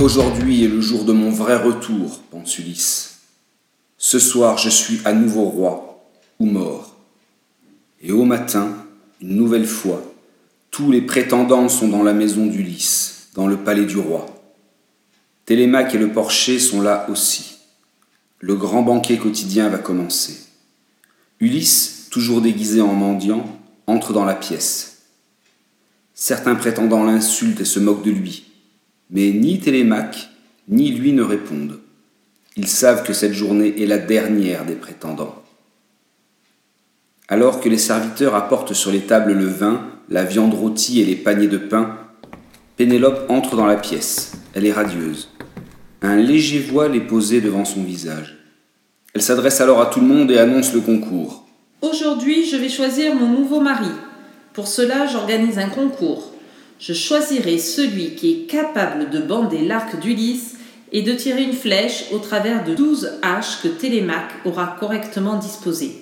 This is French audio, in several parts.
Aujourd'hui est le jour de mon vrai retour, pense Ulysse. Ce soir, je suis à nouveau roi ou mort. Et au matin, une nouvelle fois, tous les prétendants sont dans la maison d'Ulysse, dans le palais du roi. Télémaque et le porcher sont là aussi. Le grand banquet quotidien va commencer. Ulysse, toujours déguisé en mendiant, entre dans la pièce. Certains prétendants l'insultent et se moquent de lui, mais ni Télémaque ni lui ne répondent. Ils savent que cette journée est la dernière des prétendants. Alors que les serviteurs apportent sur les tables le vin, la viande rôtie et les paniers de pain, Pénélope entre dans la pièce. Elle est radieuse. Un léger voile est posé devant son visage. Elle s'adresse alors à tout le monde et annonce le concours. Aujourd'hui, je vais choisir mon nouveau mari. Pour cela, j'organise un concours. Je choisirai celui qui est capable de bander l'arc d'Ulysse et de tirer une flèche au travers de douze haches que Télémaque aura correctement disposées.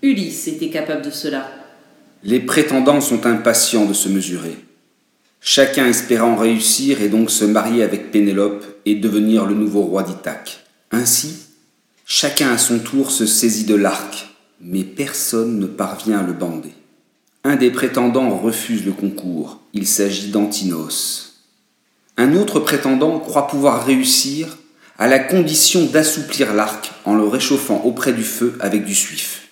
Ulysse était capable de cela. Les prétendants sont impatients de se mesurer. Chacun espérant réussir et donc se marier avec Pénélope et devenir le nouveau roi d'Ithaque. Ainsi, chacun à son tour se saisit de l'arc, mais personne ne parvient à le bander. Un des prétendants refuse le concours. Il s'agit d'Antinos. Un autre prétendant croit pouvoir réussir à la condition d'assouplir l'arc en le réchauffant auprès du feu avec du suif.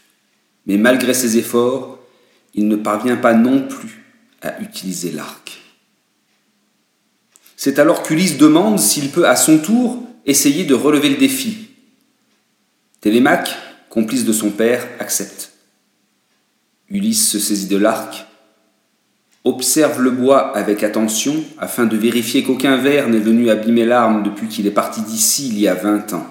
Mais malgré ses efforts, il ne parvient pas non plus à utiliser l'arc. C'est alors qu'Ulysse demande s'il peut à son tour essayer de relever le défi. Télémaque, complice de son père, accepte. Ulysse se saisit de l'arc, observe le bois avec attention afin de vérifier qu'aucun ver n'est venu abîmer l'arme depuis qu'il est parti d'ici il y a vingt ans.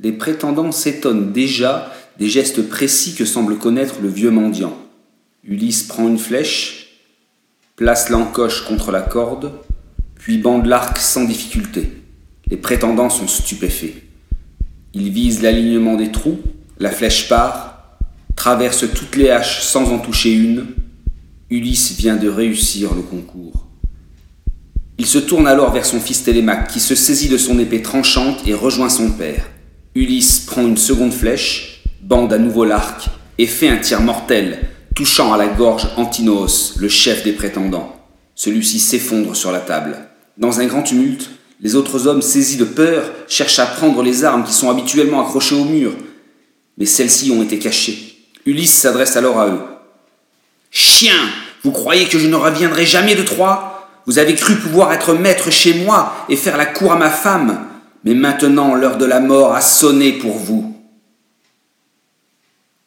Les prétendants s'étonnent déjà des gestes précis que semble connaître le vieux mendiant. Ulysse prend une flèche, place l'encoche contre la corde, puis bande l'arc sans difficulté. Les prétendants sont stupéfaits. Ils visent l'alignement des trous, la flèche part, traverse toutes les haches sans en toucher une. Ulysse vient de réussir le concours. Il se tourne alors vers son fils Télémaque, qui se saisit de son épée tranchante et rejoint son père. Ulysse prend une seconde flèche, bande à nouveau l'arc et fait un tir mortel, touchant à la gorge Antinos, le chef des prétendants. Celui-ci s'effondre sur la table. Dans un grand tumulte, les autres hommes saisis de peur cherchent à prendre les armes qui sont habituellement accrochées au mur, mais celles-ci ont été cachées. Ulysse s'adresse alors à eux. Chien, vous croyez que je ne reviendrai jamais de Troie? Vous avez cru pouvoir être maître chez moi et faire la cour à ma femme, mais maintenant l'heure de la mort a sonné pour vous.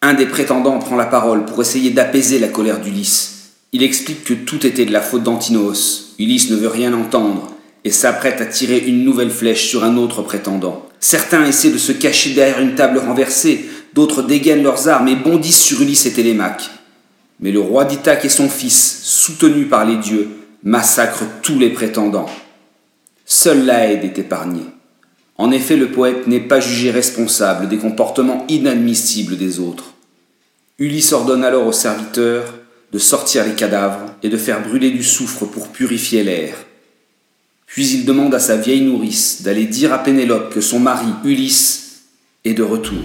Un des prétendants prend la parole pour essayer d'apaiser la colère d'Ulysse. Il explique que tout était de la faute d'Antinos. Ulysse ne veut rien entendre et s'apprête à tirer une nouvelle flèche sur un autre prétendant. Certains essaient de se cacher derrière une table renversée, d'autres dégainent leurs armes et bondissent sur Ulysse et Télémaque. Mais le roi d'Ithaque et son fils, soutenus par les dieux, massacrent tous les prétendants. Seule l'aide est épargnée. En effet, le poète n'est pas jugé responsable des comportements inadmissibles des autres. Ulysse ordonne alors aux serviteurs de sortir les cadavres et de faire brûler du soufre pour purifier l'air. Puis il demande à sa vieille nourrice d'aller dire à Pénélope que son mari, Ulysse, est de retour.